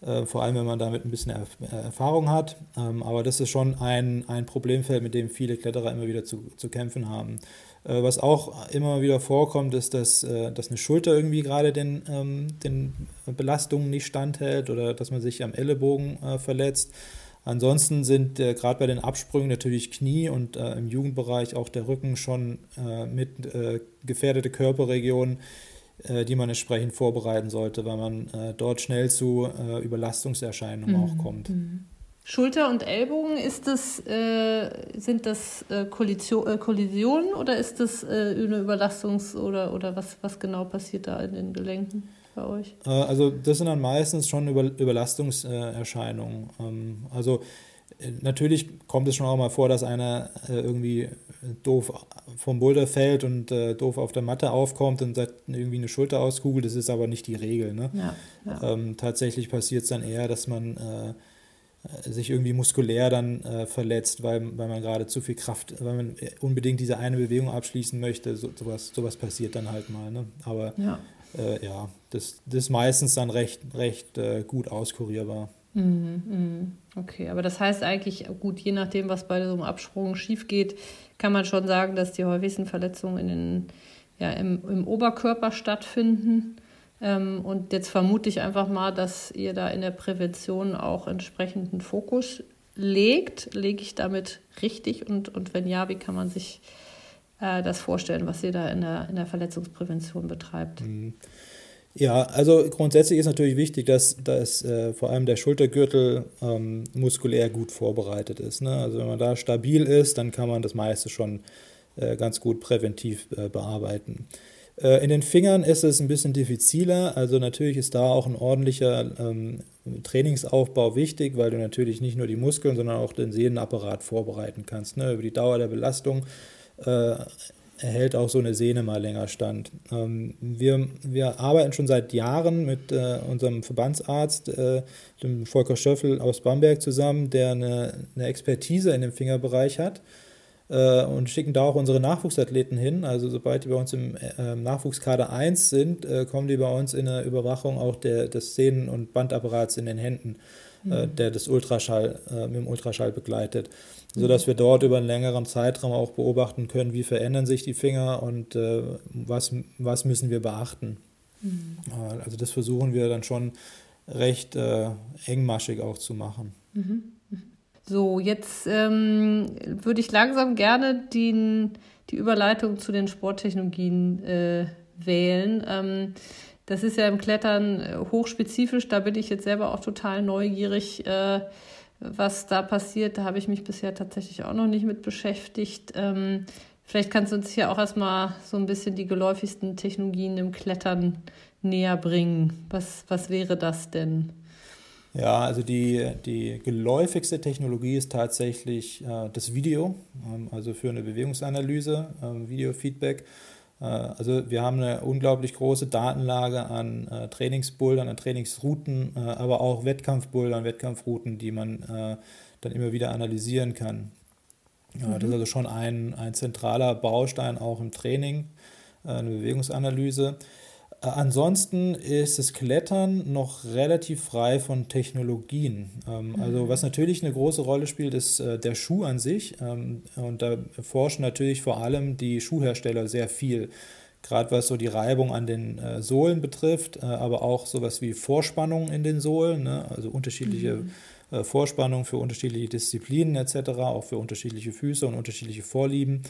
Speaker 2: äh, vor allem wenn man damit ein bisschen Erfahrung hat. Ähm, aber das ist schon ein, ein Problemfeld, mit dem viele Kletterer immer wieder zu, zu kämpfen haben. Äh, was auch immer wieder vorkommt, ist, dass, äh, dass eine Schulter irgendwie gerade den, ähm, den Belastungen nicht standhält oder dass man sich am Ellenbogen äh, verletzt. Ansonsten sind äh, gerade bei den Absprüngen natürlich Knie und äh, im Jugendbereich auch der Rücken schon äh, mit gefährdete Körperregionen, die man entsprechend vorbereiten sollte, weil man dort schnell zu Überlastungserscheinungen mhm. auch kommt. Mhm.
Speaker 1: Schulter und Ellbogen, ist das, äh, sind das äh, Kollision, äh, Kollisionen oder ist das äh, eine Überlastungs- oder, oder was, was genau passiert da in den Gelenken bei euch?
Speaker 2: Äh, also das sind dann meistens schon Über Überlastungserscheinungen. Ähm, also äh, natürlich kommt es schon auch mal vor, dass einer irgendwie doof vom Boulder fällt und doof auf der Matte aufkommt und irgendwie eine Schulter auskugelt. Das ist aber nicht die Regel. Ne? Ja, ja. Ähm, tatsächlich passiert es dann eher, dass man äh, sich irgendwie muskulär dann äh, verletzt, weil, weil man gerade zu viel Kraft, weil man unbedingt diese eine Bewegung abschließen möchte. So, sowas, sowas passiert dann halt mal. Ne? Aber ja, äh, ja das, das ist meistens dann recht, recht äh, gut auskurierbar.
Speaker 1: Mhm, mhm. Okay, aber das heißt eigentlich, gut, je nachdem, was bei so einem Absprung schief geht, kann man schon sagen, dass die häufigsten Verletzungen in den, ja, im, im Oberkörper stattfinden. Ähm, und jetzt vermute ich einfach mal, dass ihr da in der Prävention auch entsprechenden Fokus legt. Lege ich damit richtig? Und, und wenn ja, wie kann man sich äh, das vorstellen, was ihr da in der, in der Verletzungsprävention betreibt? Mhm.
Speaker 2: Ja, also grundsätzlich ist natürlich wichtig, dass, dass äh, vor allem der Schultergürtel ähm, muskulär gut vorbereitet ist. Ne? Also wenn man da stabil ist, dann kann man das meiste schon äh, ganz gut präventiv äh, bearbeiten. Äh, in den Fingern ist es ein bisschen diffiziler, also natürlich ist da auch ein ordentlicher ähm, Trainingsaufbau wichtig, weil du natürlich nicht nur die Muskeln, sondern auch den Sehnenapparat vorbereiten kannst. Ne? Über die Dauer der Belastung erhält auch so eine Sehne mal länger stand. Ähm, wir, wir arbeiten schon seit Jahren mit äh, unserem Verbandsarzt, äh, dem Volker Schöffel aus Bamberg zusammen, der eine, eine Expertise in dem Fingerbereich hat äh, und schicken da auch unsere Nachwuchsathleten hin. Also sobald die bei uns im äh, Nachwuchskader 1 sind, kommen die bei uns in der Überwachung auch der, des Szenen- und Bandapparats in den Händen, mhm. der das Ultraschall mit dem Ultraschall begleitet. Sodass wir dort über einen längeren Zeitraum auch beobachten können, wie verändern sich die Finger und äh, was, was müssen wir beachten. Mhm. also das versuchen wir dann schon recht engmaschig auch zu machen.
Speaker 1: Mhm. So, jetzt ähm, würde ich langsam gerne den, die Überleitung zu den Sporttechnologien äh, wählen. Ähm, das ist ja im Klettern äh, hochspezifisch. Da bin ich jetzt selber auch total neugierig, äh, was da passiert. Da habe ich mich bisher tatsächlich auch noch nicht mit beschäftigt. Ähm, vielleicht kannst du uns hier auch erstmal so ein bisschen die geläufigsten Technologien im Klettern näher bringen. Was, was wäre das denn?
Speaker 2: Ja, also die, die geläufigste Technologie ist tatsächlich äh, das Video, ähm, also für eine Bewegungsanalyse, ähm, Videofeedback. Äh, also wir haben eine unglaublich große Datenlage an äh, Trainingsbouldern, an Trainingsrouten, äh, aber auch Wettkampfbouldern, Wettkampfrouten, die man äh, dann immer wieder analysieren kann. Mhm. Das ist also schon ein, ein zentraler Baustein auch im Training, äh, eine Bewegungsanalyse. Äh, ansonsten ist das Klettern noch relativ frei von Technologien. Ähm, also mhm. was natürlich eine große Rolle spielt, ist äh, der Schuh an sich. Ähm, und da forschen natürlich vor allem die Schuhhersteller sehr viel. gerade was so die Reibung an den äh, Sohlen betrifft, aber auch sowas wie Vorspannung in den Sohlen, ne? also unterschiedliche mhm. Vorspannungen für unterschiedliche Disziplinen etc., auch für unterschiedliche Füße und unterschiedliche Vorlieben.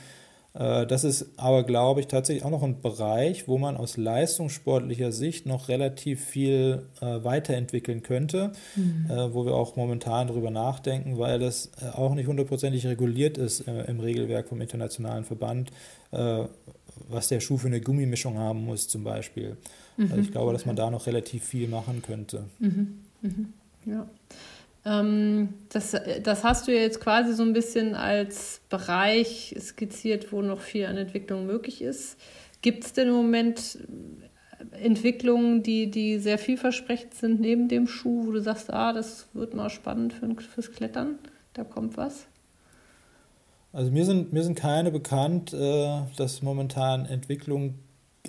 Speaker 2: Äh, das ist aber, glaube ich, tatsächlich auch noch ein Bereich, wo man aus leistungssportlicher Sicht noch relativ viel äh, weiterentwickeln könnte, mhm. äh, wo wir auch momentan darüber nachdenken, weil das äh, auch nicht hundertprozentig reguliert ist äh, im Regelwerk vom Internationalen Verband, äh, was der Schuh für eine Gummimischung haben muss zum Beispiel. Mhm. Also ich glaube, dass man da noch relativ viel machen könnte.
Speaker 1: Mhm. mhm. Ja. Ähm, das, das hast du jetzt quasi so ein bisschen als Bereich skizziert, wo noch viel an Entwicklung möglich ist. Gibt es denn im Moment Entwicklungen, die, die sehr vielversprechend sind neben dem Schuh, wo du sagst, ah, das wird mal spannend für, fürs Klettern? Da kommt was?
Speaker 2: Also mir sind, mir sind keine bekannt, äh, dass momentan Entwicklungen,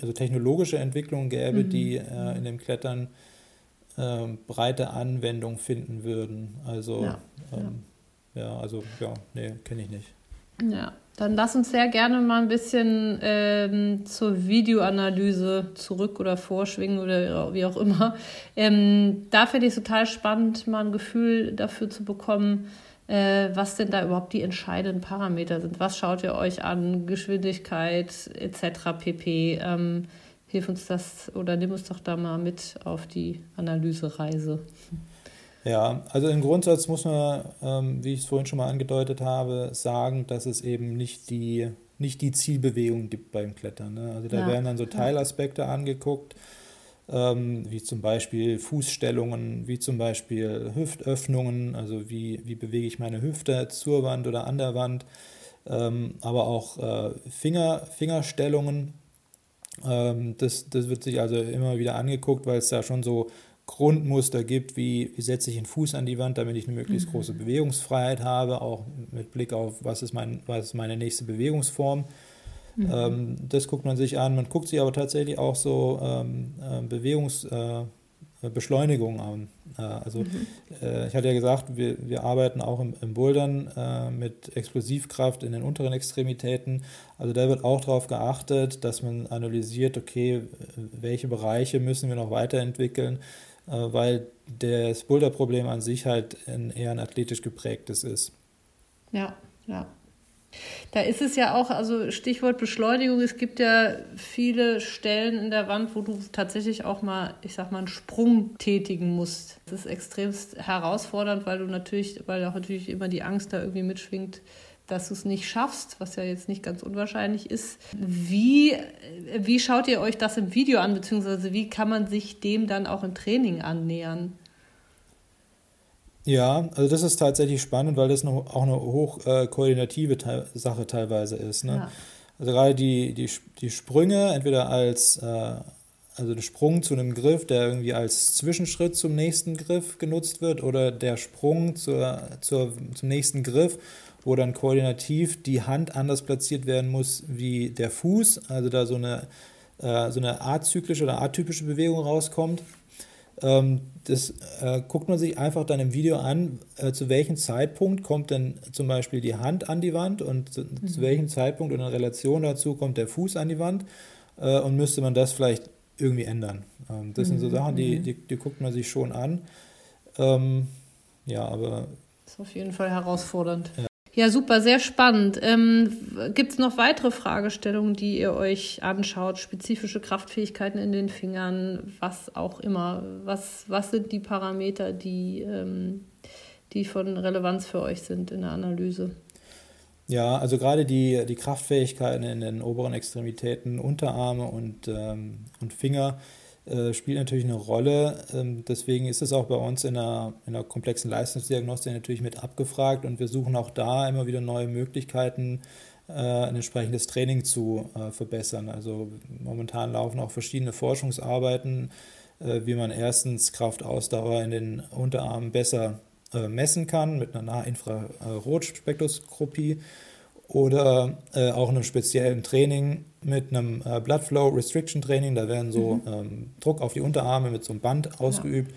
Speaker 2: also technologische Entwicklungen gäbe, mhm. die äh, in dem Klettern äh, breite Anwendung finden würden. Also ja, ähm, ja. ja also ja, nee, kenne ich nicht.
Speaker 1: Ja, dann lass uns sehr gerne mal ein bisschen ähm, zur Videoanalyse zurück oder vorschwingen oder wie auch immer. Ähm, da finde ich es total spannend, mal ein Gefühl dafür zu bekommen, äh, was denn da überhaupt die entscheidenden Parameter sind. Was schaut ihr euch an? Geschwindigkeit etc. pp. Hilf uns das oder nimm uns doch da mal mit auf die Analysereise.
Speaker 2: Ja, also im Grundsatz muss man, ähm, wie ich es vorhin schon mal angedeutet habe, sagen, dass es eben nicht die, nicht die Zielbewegung gibt beim Klettern. Ne? Also da ja. werden dann so Teilaspekte angeguckt, ähm, wie zum Beispiel Fußstellungen, wie zum Beispiel Hüftöffnungen, also wie, wie bewege ich meine Hüfte zur Wand oder an der Wand, ähm, aber auch äh, Finger, Fingerstellungen, das, das wird sich also immer wieder angeguckt, weil es da schon so Grundmuster gibt, wie, wie setze ich den Fuß an die Wand, damit ich eine möglichst mhm. große Bewegungsfreiheit habe, auch mit Blick auf, was ist, mein, was ist meine nächste Bewegungsform. Mhm. Ähm, das guckt man sich an. Man guckt sich aber tatsächlich auch so ähm, äh, Bewegungsbeschleunigung äh, an. Äh, also mhm. äh, ich hatte ja gesagt, wir, wir arbeiten auch im, im Bouldern äh, mit Explosivkraft in den unteren Extremitäten. Also da wird auch darauf geachtet, dass man analysiert, okay, welche Bereiche müssen wir noch weiterentwickeln, äh, weil das Boulderproblem an sich halt ein, eher ein athletisch geprägtes ist.
Speaker 1: Ja, ja. Da ist es ja auch, also Stichwort Beschleunigung, es gibt ja viele Stellen in der Wand, wo du tatsächlich auch mal, ich sag mal, einen Sprung tätigen musst. Das ist extremst herausfordernd, weil du natürlich, weil auch natürlich immer die Angst da irgendwie mitschwingt, dass du es nicht schaffst, was ja jetzt nicht ganz unwahrscheinlich ist. Wie, wie schaut ihr euch das im Video an, beziehungsweise wie kann man sich dem dann auch im Training annähern?
Speaker 2: Ja, also das ist tatsächlich spannend, weil das noch, auch eine hochkoordinative äh, Sache teilweise ist. Ne? Ja. Also gerade die, die, die Sprünge, entweder als äh, also der Sprung zu einem Griff, der irgendwie als Zwischenschritt zum nächsten Griff genutzt wird, oder der Sprung zur, zur, zum nächsten Griff, wo dann koordinativ die Hand anders platziert werden muss wie der Fuß, also da so eine, äh, so eine azyklische oder atypische Bewegung rauskommt. Ähm, das äh, guckt man sich einfach dann im Video an, äh, zu welchem Zeitpunkt kommt denn zum Beispiel die Hand an die Wand und zu, mhm. zu welchem Zeitpunkt und in Relation dazu kommt der Fuß an die Wand äh, und müsste man das vielleicht irgendwie ändern. Ähm, das mhm. sind so mhm. Sachen, die, die, die, guckt man sich schon an. Ähm, ja, aber.
Speaker 1: Das ist auf jeden Fall herausfordernd. Ja. Ja, super, sehr spannend. Ähm, Gibt es noch weitere Fragestellungen, die ihr euch anschaut? Spezifische Kraftfähigkeiten in den Fingern, was auch immer. Was, was sind die Parameter, die, ähm, die von Relevanz für euch sind in der Analyse?
Speaker 2: Ja, also gerade die, die Kraftfähigkeiten in den oberen Extremitäten, Unterarme und, ähm, und Finger äh, spielt natürlich eine Rolle. Ähm, deswegen ist es auch bei uns in einer, in einer komplexen Leistungsdiagnostik natürlich mit abgefragt und wir suchen auch da immer wieder neue Möglichkeiten, äh, ein entsprechendes Training zu äh, verbessern. Also momentan laufen auch verschiedene Forschungsarbeiten, wie man erstens Kraftausdauer in den Unterarmen besser messen kann mit einer Nahinfrarotspektroskopie oder äh, auch einem speziellen Training mit einem äh, Blood Flow Restriction Training. Da werden so mhm. ähm, Druck auf die Unterarme mit so einem Band ausgeübt,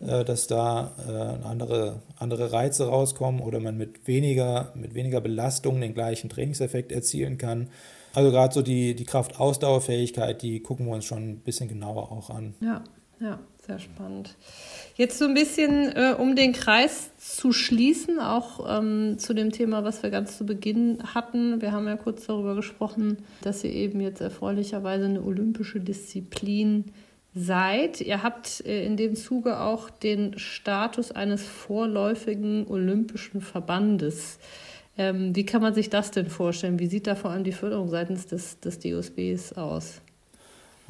Speaker 2: ja, äh, dass da äh, andere, andere Reize rauskommen oder man mit weniger, mit weniger Belastung den gleichen Trainingseffekt erzielen kann. Also gerade so die, die Kraft-Ausdauerfähigkeit, die gucken wir uns schon ein bisschen genauer auch an.
Speaker 1: Ja, ja, sehr spannend. Jetzt so ein bisschen, äh, um den Kreis zu schließen, auch ähm, zu dem Thema, was wir ganz zu Beginn hatten. Wir haben ja kurz darüber gesprochen, dass ihr eben jetzt erfreulicherweise eine olympische Disziplin seid. Ihr habt äh, in dem Zuge auch den Status eines vorläufigen olympischen Verbandes. Ähm, wie kann man sich das denn vorstellen? Wie sieht da vor allem die Förderung seitens des, des DOSBs aus?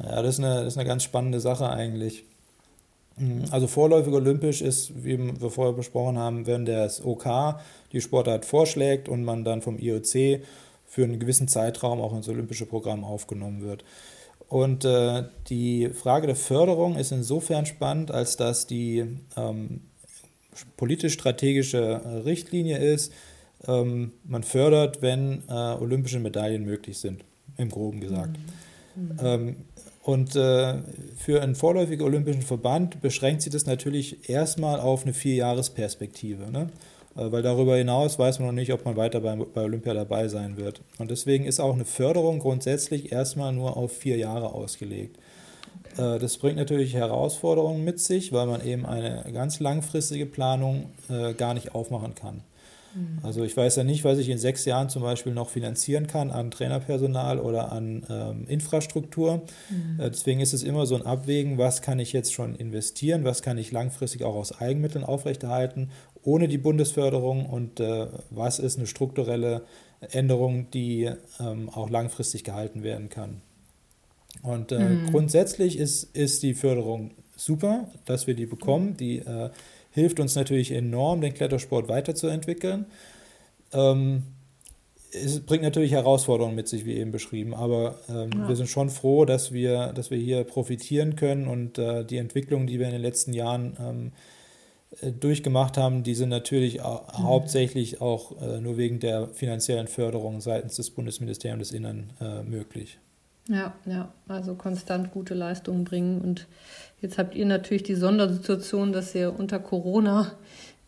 Speaker 2: Ja, das ist, eine, das ist eine ganz spannende Sache eigentlich. Mhm. Also vorläufig olympisch ist, wie wir vorher besprochen haben, wenn das OK die Sportart vorschlägt und man dann vom IOC für einen gewissen Zeitraum auch ins olympische Programm aufgenommen wird. Und äh, die Frage der Förderung ist insofern spannend, als dass die ähm, politisch-strategische äh, Richtlinie ist, ähm, man fördert, wenn äh, olympische Medaillen möglich sind, im groben gesagt. Mhm. Mhm. Ähm, und äh, für einen vorläufigen olympischen Verband beschränkt sich das natürlich erstmal auf eine Vierjahresperspektive. Ne? Äh, weil darüber hinaus weiß man noch nicht, ob man weiter bei, bei Olympia dabei sein wird. Und deswegen ist auch eine Förderung grundsätzlich erstmal nur auf vier Jahre ausgelegt. Äh, das bringt natürlich Herausforderungen mit sich, weil man eben eine ganz langfristige Planung äh, gar nicht aufmachen kann. Mhm. Also ich weiß ja nicht, was ich in sechs Jahren zum Beispiel noch finanzieren kann an Trainerpersonal oder an ähm, Infrastruktur. Mhm. Äh, deswegen ist es immer so ein Abwägen, was kann ich jetzt schon investieren, was kann ich langfristig auch aus Eigenmitteln aufrechterhalten, ohne die Bundesförderung und äh, was ist eine strukturelle Änderung, die ähm, auch langfristig gehalten werden kann. Und äh, mhm. grundsätzlich ist, ist die Förderung super, dass wir die bekommen. Die äh, hilft uns natürlich enorm, den Klettersport weiterzuentwickeln. Ähm, es bringt natürlich Herausforderungen mit sich, wie eben beschrieben, aber ähm, ja. wir sind schon froh, dass wir, dass wir hier profitieren können und äh, die Entwicklung, die wir in den letzten Jahren ähm, äh, durchgemacht haben, die sind natürlich mhm. hauptsächlich auch äh, nur wegen der finanziellen Förderung seitens des Bundesministeriums des Innern äh, möglich.
Speaker 1: Ja, ja, also konstant gute Leistungen bringen und Jetzt habt ihr natürlich die Sondersituation, dass ihr unter Corona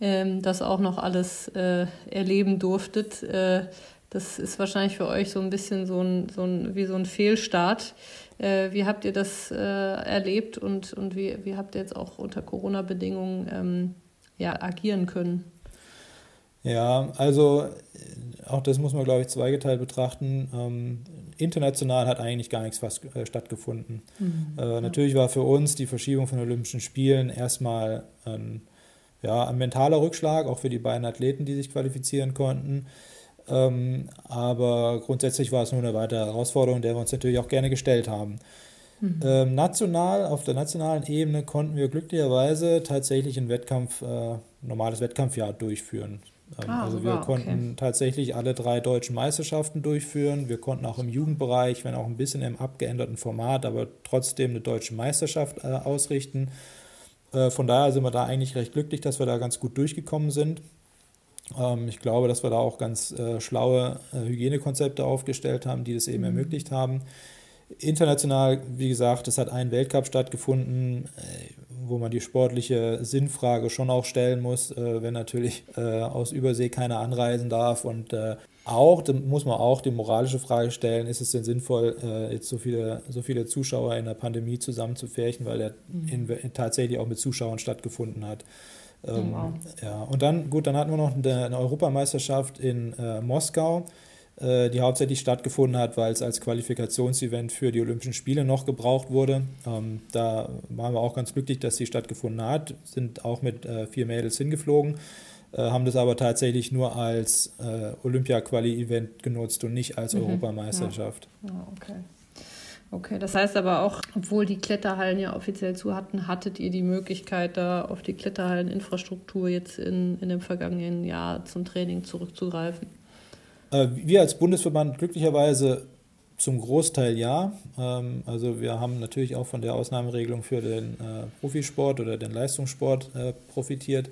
Speaker 1: ähm, das auch noch alles äh, erleben durftet. Äh, das ist wahrscheinlich für euch so ein bisschen so ein, so ein wie so ein Fehlstart. Äh, wie habt ihr das äh, erlebt und, und wie, wie habt ihr jetzt auch unter Corona-Bedingungen ähm, ja, agieren können?
Speaker 2: Ja, also auch das muss man, glaube ich, zweigeteilt betrachten. Ähm, international hat eigentlich gar nichts fast äh, stattgefunden. Mhm. Äh, natürlich war für uns die Verschiebung von Olympischen Spielen erstmal ein, ja, ein mentaler Rückschlag, auch für die beiden Athleten, die sich qualifizieren konnten. Ähm, aber grundsätzlich war es nur eine weitere Herausforderung, der wir uns natürlich auch gerne gestellt haben. Mhm. Ähm, national, auf der nationalen Ebene konnten wir glücklicherweise tatsächlich ein Wettkampf, äh, normales Wettkampfjahr durchführen. Ähm, ah, also wir konnten okay. tatsächlich alle drei deutschen Meisterschaften durchführen. Wir konnten auch im Jugendbereich, wenn auch ein bisschen im abgeänderten Format, aber trotzdem eine deutsche Meisterschaft äh, ausrichten. Äh, von daher sind wir da eigentlich recht glücklich, dass wir da ganz gut durchgekommen sind. Ähm, ich glaube, dass wir da auch ganz äh, schlaue äh, Hygienekonzepte aufgestellt haben, die das eben mhm. ermöglicht haben. International, wie gesagt, es hat ein Weltcup stattgefunden, äh, wo man die sportliche Sinnfrage schon auch stellen muss, äh, wenn natürlich äh, aus Übersee keiner anreisen darf. Und auch, da muss man auch die moralische Frage stellen, ist es denn sinnvoll, jetzt so viele, so viele Zuschauer in der Pandemie zusammenzufärchen, weil er mhm. in, tatsächlich auch mit Zuschauern stattgefunden hat. Ähm, wow. Ja, und dann, gut, dann hatten wir noch eine, eine Europameisterschaft in äh, Moskau. Äh, die hauptsächlich stattgefunden hat, weil es als Qualifikationsevent für die Olympischen Spiele noch gebraucht wurde. Ähm, da waren wir auch ganz glücklich, dass sie stattgefunden hat, sind auch mit äh, vier Mädels hingeflogen, äh, haben das aber tatsächlich nur als äh, Olympia-Quali-Event genutzt und nicht als mhm. Europameisterschaft.
Speaker 1: Ja. ja, okay. Okay, das heißt aber auch, obwohl die Kletterhallen ja offiziell zu hatten, hattet ihr die Möglichkeit, da auf die Kletterhalleninfrastruktur jetzt in, in dem vergangenen Jahr zum Training zurückzugreifen?
Speaker 2: Äh, wir als Bundesverband glücklicherweise zum Großteil ja. Ähm, also wir haben natürlich auch von der Ausnahmeregelung für den äh, Profisport oder den Leistungssport äh, profitiert.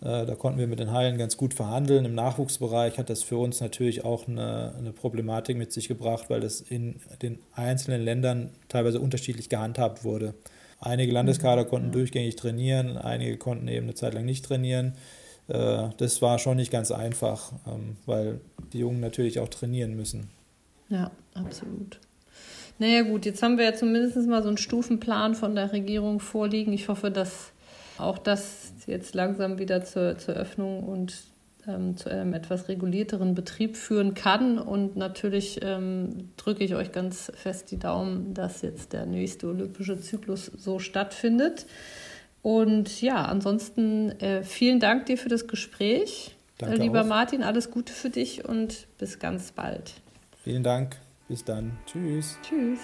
Speaker 2: Da konnten wir mit den Hallen ganz gut verhandeln. Im Nachwuchsbereich hat das für uns natürlich auch eine, eine Problematik mit sich gebracht, weil das in den einzelnen Ländern teilweise unterschiedlich gehandhabt wurde. Einige Landeskader konnten durchgängig trainieren, einige konnten eben eine Zeit lang nicht trainieren. Äh, das war schon nicht ganz einfach, ähm, weil die Jungen natürlich auch trainieren müssen.
Speaker 1: Ja, absolut. Naja gut, jetzt haben wir ja zumindest mal so einen Stufenplan von der Regierung vorliegen. Ich hoffe, dass auch das jetzt langsam wieder zur, zur Öffnung und ähm, zu einem etwas regulierteren Betrieb führen kann. Und natürlich ähm, drücke ich euch ganz fest die Daumen, dass jetzt der nächste olympische Zyklus so stattfindet. Und ja, ansonsten äh, vielen Dank dir für das Gespräch. Danke Lieber auch. Martin, alles Gute für dich und bis ganz bald.
Speaker 2: Vielen Dank. Bis dann. Tschüss.
Speaker 1: Tschüss.